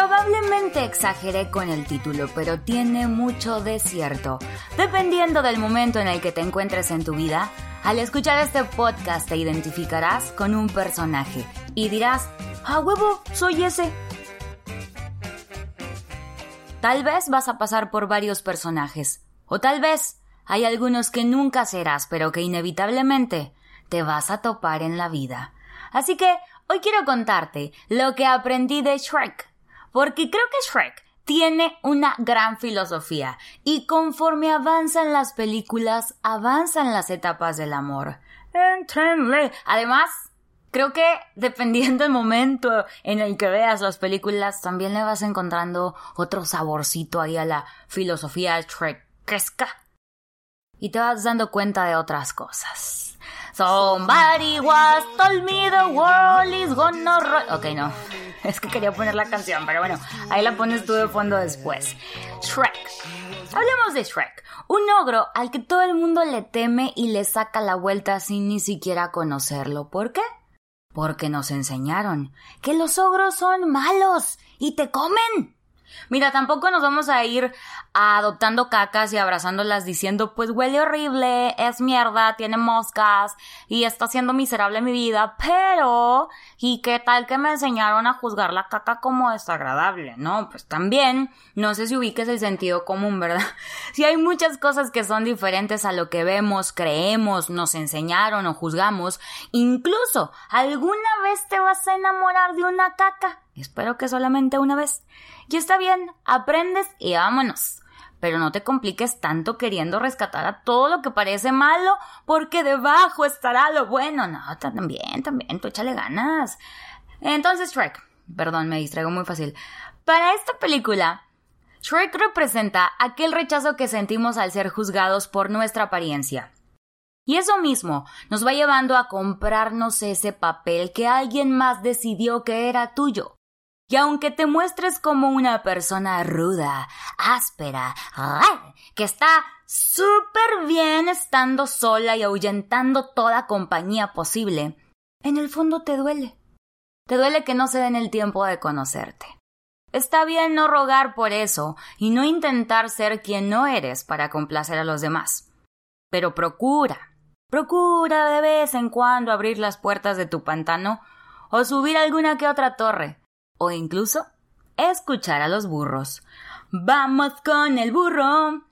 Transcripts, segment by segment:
Probablemente exageré con el título, pero tiene mucho de cierto. Dependiendo del momento en el que te encuentres en tu vida, al escuchar este podcast te identificarás con un personaje y dirás, ¡a huevo! Soy ese. Tal vez vas a pasar por varios personajes, o tal vez hay algunos que nunca serás, pero que inevitablemente te vas a topar en la vida. Así que hoy quiero contarte lo que aprendí de Shrek porque creo que Shrek tiene una gran filosofía y conforme avanzan las películas, avanzan las etapas del amor. Además, creo que dependiendo del momento en el que veas las películas, también le vas encontrando otro saborcito ahí a la filosofía Shrekesca. Y te vas dando cuenta de otras cosas. Somebody was told me the world is gonna roll. Ok, no. Es que quería poner la canción, pero bueno, ahí la pones tú de fondo después. Shrek. Hablemos de Shrek, un ogro al que todo el mundo le teme y le saca la vuelta sin ni siquiera conocerlo. ¿Por qué? Porque nos enseñaron que los ogros son malos y te comen. Mira, tampoco nos vamos a ir adoptando cacas y abrazándolas diciendo, pues huele horrible, es mierda, tiene moscas y está siendo miserable mi vida, pero ¿y qué tal que me enseñaron a juzgar la caca como desagradable? No, pues también, no sé si ubiques el sentido común, ¿verdad? Si hay muchas cosas que son diferentes a lo que vemos, creemos, nos enseñaron o juzgamos, incluso alguna vez te vas a enamorar de una caca. Espero que solamente una vez. Y está bien, aprendes y vámonos. Pero no te compliques tanto queriendo rescatar a todo lo que parece malo, porque debajo estará lo bueno. No, también, también, tú échale ganas. Entonces, Shrek, perdón, me distraigo muy fácil. Para esta película, Shrek representa aquel rechazo que sentimos al ser juzgados por nuestra apariencia. Y eso mismo nos va llevando a comprarnos ese papel que alguien más decidió que era tuyo. Y aunque te muestres como una persona ruda, áspera, que está súper bien estando sola y ahuyentando toda compañía posible, en el fondo te duele. Te duele que no se den el tiempo de conocerte. Está bien no rogar por eso y no intentar ser quien no eres para complacer a los demás. Pero procura, procura de vez en cuando abrir las puertas de tu pantano o subir alguna que otra torre o incluso escuchar a los burros. Vamos con el burro.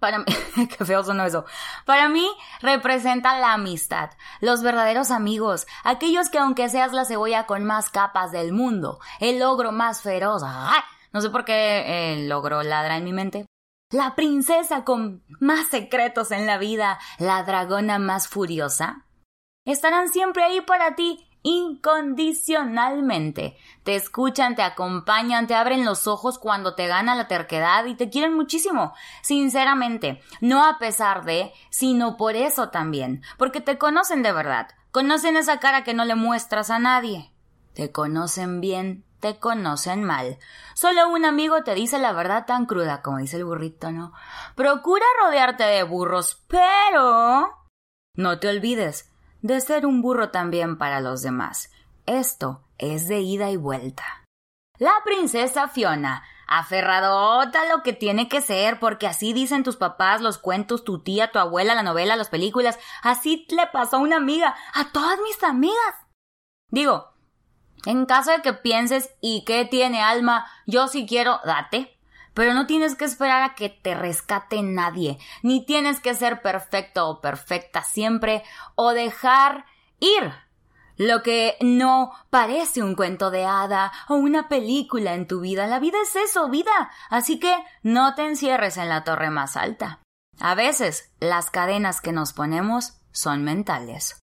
Para mí, qué feo sonó eso. Para mí representa la amistad, los verdaderos amigos, aquellos que aunque seas la cebolla con más capas del mundo, el logro más feroz, no sé por qué el logro ladra en mi mente, la princesa con más secretos en la vida, la dragona más furiosa, estarán siempre ahí para ti incondicionalmente. Te escuchan, te acompañan, te abren los ojos cuando te gana la terquedad y te quieren muchísimo. Sinceramente, no a pesar de, sino por eso también, porque te conocen de verdad, conocen esa cara que no le muestras a nadie. Te conocen bien, te conocen mal. Solo un amigo te dice la verdad tan cruda como dice el burrito, ¿no? Procura rodearte de burros, pero... No te olvides, de ser un burro también para los demás. Esto es de ida y vuelta. La princesa Fiona, aferradota lo que tiene que ser, porque así dicen tus papás, los cuentos, tu tía, tu abuela, la novela, las películas. Así le pasó a una amiga, a todas mis amigas. Digo, en caso de que pienses, ¿y qué tiene alma? Yo sí quiero, date. Pero no tienes que esperar a que te rescate nadie, ni tienes que ser perfecto o perfecta siempre, o dejar ir lo que no parece un cuento de hada o una película en tu vida. La vida es eso, vida. Así que no te encierres en la torre más alta. A veces las cadenas que nos ponemos son mentales.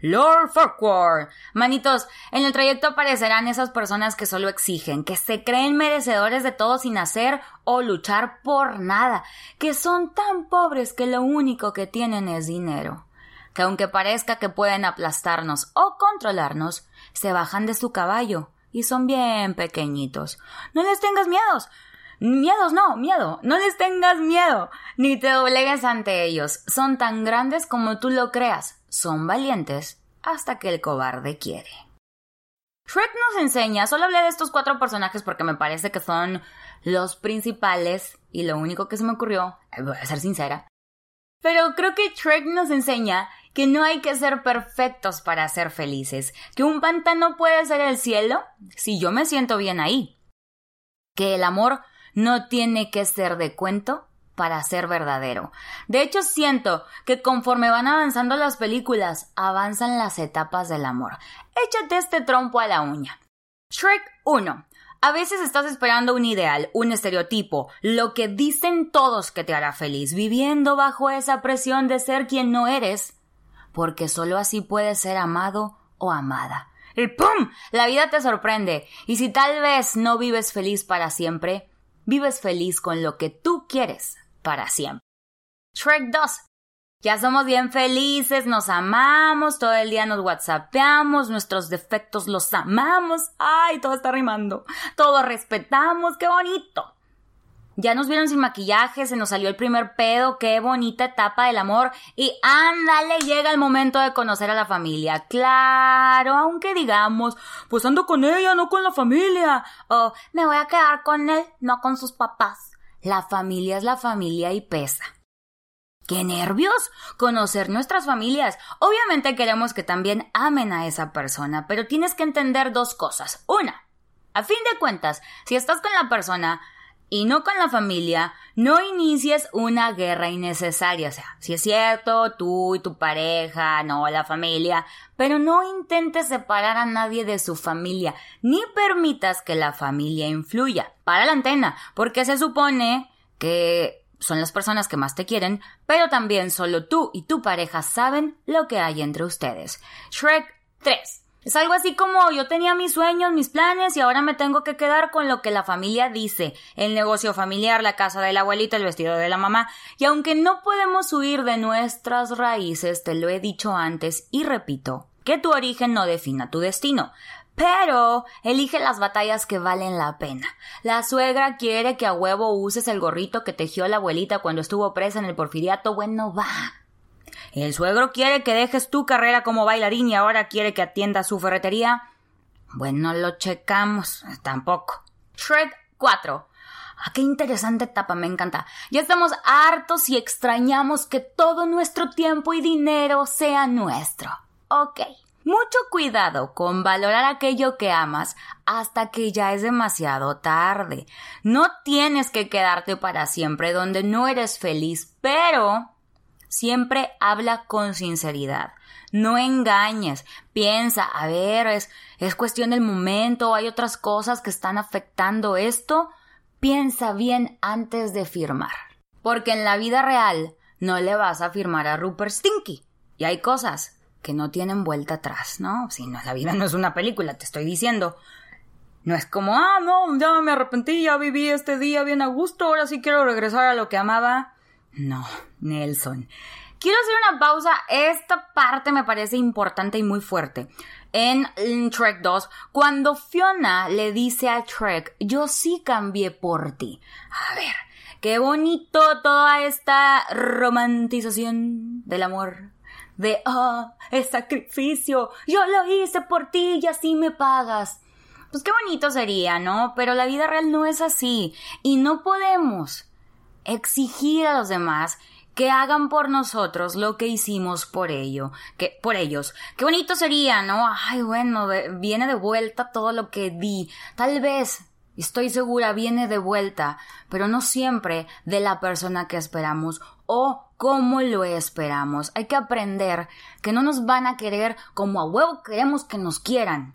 Lord Farquhar. Manitos, en el trayecto aparecerán esas personas que solo exigen, que se creen merecedores de todo sin hacer o luchar por nada, que son tan pobres que lo único que tienen es dinero, que aunque parezca que pueden aplastarnos o controlarnos, se bajan de su caballo y son bien pequeñitos. No les tengas miedos. Miedos no, miedo. No les tengas miedo, ni te doblegues ante ellos. Son tan grandes como tú lo creas son valientes hasta que el cobarde quiere. Shrek nos enseña, solo hablé de estos cuatro personajes porque me parece que son los principales y lo único que se me ocurrió, eh, voy a ser sincera. Pero creo que Shrek nos enseña que no hay que ser perfectos para ser felices, que un pantano puede ser el cielo si yo me siento bien ahí, que el amor no tiene que ser de cuento para ser verdadero. De hecho, siento que conforme van avanzando las películas, avanzan las etapas del amor. Échate este trompo a la uña. Shrek 1. A veces estás esperando un ideal, un estereotipo, lo que dicen todos que te hará feliz, viviendo bajo esa presión de ser quien no eres, porque solo así puedes ser amado o amada. Y ¡pum! La vida te sorprende, y si tal vez no vives feliz para siempre, vives feliz con lo que tú quieres para siempre. Shrek 2. Ya somos bien felices, nos amamos, todo el día nos whatsappeamos, nuestros defectos los amamos. Ay, todo está rimando. Todo respetamos, qué bonito. Ya nos vieron sin maquillaje, se nos salió el primer pedo, qué bonita etapa del amor. Y ándale, llega el momento de conocer a la familia. Claro, aunque digamos, pues ando con ella, no con la familia. O me voy a quedar con él, no con sus papás. La familia es la familia y pesa. ¡Qué nervios! Conocer nuestras familias. Obviamente queremos que también amen a esa persona, pero tienes que entender dos cosas. Una, a fin de cuentas, si estás con la persona y no con la familia, no inicies una guerra innecesaria. O sea, si es cierto, tú y tu pareja, no la familia, pero no intentes separar a nadie de su familia, ni permitas que la familia influya. Para la antena, porque se supone que son las personas que más te quieren, pero también solo tú y tu pareja saben lo que hay entre ustedes. Shrek 3. Es algo así como yo tenía mis sueños, mis planes y ahora me tengo que quedar con lo que la familia dice, el negocio familiar, la casa de la abuelita, el vestido de la mamá. Y aunque no podemos huir de nuestras raíces, te lo he dicho antes y repito, que tu origen no defina tu destino. Pero elige las batallas que valen la pena. La suegra quiere que a huevo uses el gorrito que tejió la abuelita cuando estuvo presa en el porfiriato. Bueno, va. El suegro quiere que dejes tu carrera como bailarín y ahora quiere que atiendas su ferretería. Bueno, lo checamos. Tampoco. Shrek 4. Ah, qué interesante etapa, me encanta. Ya estamos hartos y extrañamos que todo nuestro tiempo y dinero sea nuestro. Ok. Mucho cuidado con valorar aquello que amas hasta que ya es demasiado tarde. No tienes que quedarte para siempre donde no eres feliz, pero siempre habla con sinceridad. No engañes, piensa, a ver, es, es cuestión del momento, hay otras cosas que están afectando esto. Piensa bien antes de firmar. Porque en la vida real no le vas a firmar a Rupert Stinky. Y hay cosas que no tienen vuelta atrás, ¿no? Si no, la vida no es una película, te estoy diciendo. No es como, ah, no, ya me arrepentí, ya viví este día bien a gusto, ahora sí quiero regresar a lo que amaba. No, Nelson. Quiero hacer una pausa. Esta parte me parece importante y muy fuerte. En, Trek 2, cuando Fiona le dice a Trek, yo sí cambié por ti. A ver, qué bonito toda esta romantización del amor de, ah, es sacrificio, yo lo hice por ti y así me pagas. Pues qué bonito sería, ¿no? Pero la vida real no es así y no podemos exigir a los demás que hagan por nosotros lo que hicimos por ello, que por ellos. Qué bonito sería, ¿no? Ay, bueno, viene de vuelta todo lo que di. Tal vez Estoy segura viene de vuelta, pero no siempre de la persona que esperamos o como lo esperamos. Hay que aprender que no nos van a querer como a huevo queremos que nos quieran.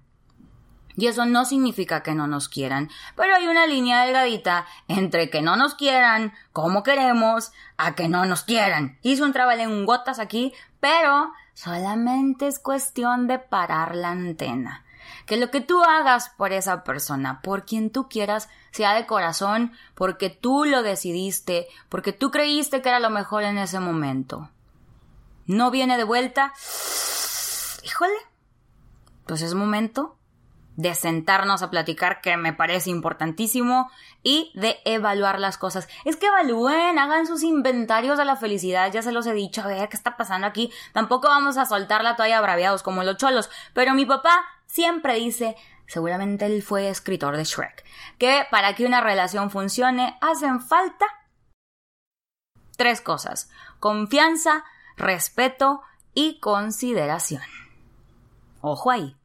Y eso no significa que no nos quieran, pero hay una línea delgadita entre que no nos quieran como queremos a que no nos quieran. Hice un en gotas aquí, pero solamente es cuestión de parar la antena que lo que tú hagas por esa persona, por quien tú quieras, sea de corazón, porque tú lo decidiste, porque tú creíste que era lo mejor en ese momento. No viene de vuelta. Híjole. Pues es momento de sentarnos a platicar, que me parece importantísimo, y de evaluar las cosas. Es que evalúen, hagan sus inventarios de la felicidad, ya se los he dicho, a ver qué está pasando aquí. Tampoco vamos a soltar la toalla braviados como los cholos, pero mi papá siempre dice, Seguramente él fue escritor de Shrek. Que para que una relación funcione hacen falta tres cosas. Confianza, respeto y consideración. Ojo ahí.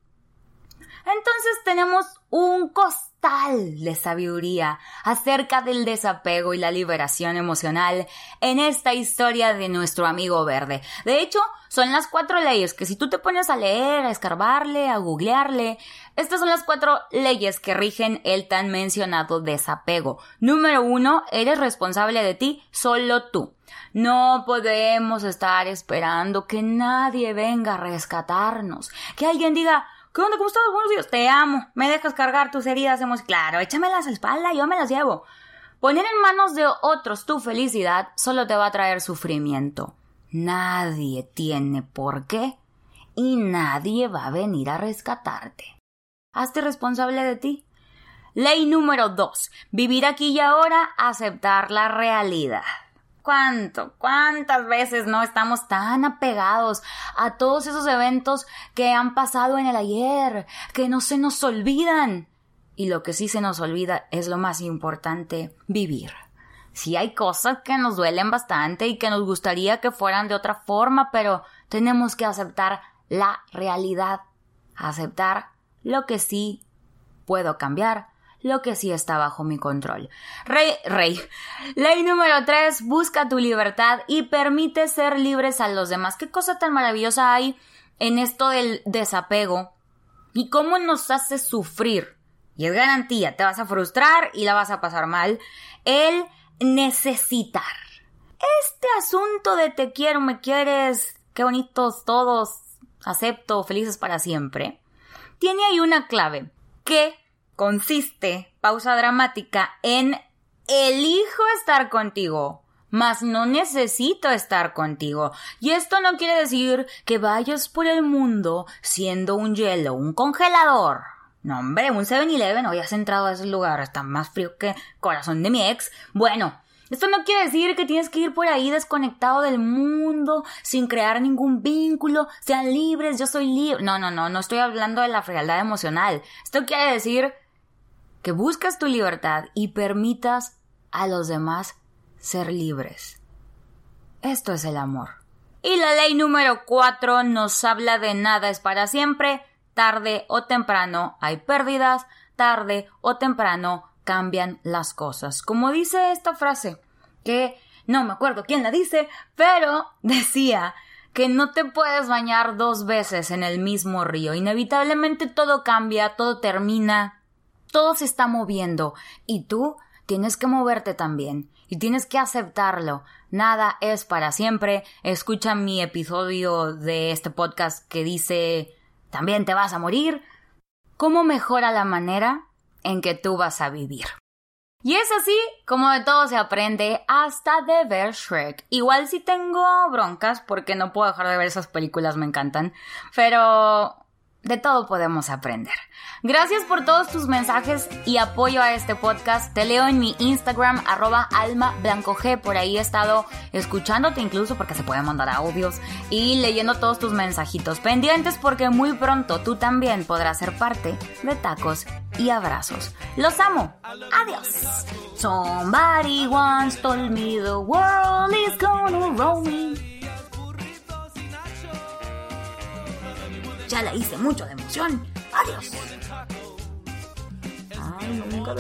Entonces tenemos un costal de sabiduría acerca del desapego y la liberación emocional en esta historia de nuestro amigo verde. De hecho, son las cuatro leyes que si tú te pones a leer, a escarbarle, a googlearle, estas son las cuatro leyes que rigen el tan mencionado desapego. Número uno, eres responsable de ti, solo tú. No podemos estar esperando que nadie venga a rescatarnos, que alguien diga, ¿Qué onda? ¿Cómo estás? Buenos días. Te amo. ¿Me dejas cargar tus heridas hemos Claro, échamelas a la espalda, yo me las llevo. Poner en manos de otros tu felicidad solo te va a traer sufrimiento. Nadie tiene por qué y nadie va a venir a rescatarte. Hazte responsable de ti. Ley número 2. Vivir aquí y ahora, aceptar la realidad cuánto, cuántas veces no estamos tan apegados a todos esos eventos que han pasado en el ayer, que no se nos olvidan. Y lo que sí se nos olvida es lo más importante, vivir. Sí hay cosas que nos duelen bastante y que nos gustaría que fueran de otra forma, pero tenemos que aceptar la realidad, aceptar lo que sí puedo cambiar, lo que sí está bajo mi control. Rey, rey. Ley número 3, busca tu libertad y permite ser libres a los demás. Qué cosa tan maravillosa hay en esto del desapego y cómo nos hace sufrir. Y es garantía, te vas a frustrar y la vas a pasar mal. El necesitar. Este asunto de te quiero, me quieres, qué bonitos todos, acepto, felices para siempre, tiene ahí una clave que consiste, pausa dramática, en elijo estar contigo, mas no necesito estar contigo. Y esto no quiere decir que vayas por el mundo siendo un hielo, un congelador. No, hombre, un 7-Eleven, hoy has entrado a ese lugar, está más frío que corazón de mi ex. Bueno, esto no quiere decir que tienes que ir por ahí desconectado del mundo, sin crear ningún vínculo, sean libres, yo soy libre. No, no, no, no estoy hablando de la frialdad emocional. Esto quiere decir que buscas tu libertad y permitas a los demás ser libres. Esto es el amor. Y la ley número cuatro nos habla de nada es para siempre, tarde o temprano hay pérdidas, tarde o temprano cambian las cosas. Como dice esta frase, que no me acuerdo quién la dice, pero decía que no te puedes bañar dos veces en el mismo río. Inevitablemente todo cambia, todo termina, todo se está moviendo y tú tienes que moverte también y tienes que aceptarlo. Nada es para siempre. Escucha mi episodio de este podcast que dice también te vas a morir. ¿Cómo mejora la manera en que tú vas a vivir? Y es así como de todo se aprende hasta de ver Shrek. Igual si tengo broncas porque no puedo dejar de ver esas películas, me encantan. Pero de todo podemos aprender. Gracias por todos tus mensajes y apoyo a este podcast. Te leo en mi Instagram, arroba alma blanco G. Por ahí he estado escuchándote incluso porque se pueden mandar audios y leyendo todos tus mensajitos pendientes porque muy pronto tú también podrás ser parte de tacos y abrazos. Los amo. Adiós. Somebody once told me the world is gonna roll me. Ya la hice mucho de emoción. Adiós. Ay, nunca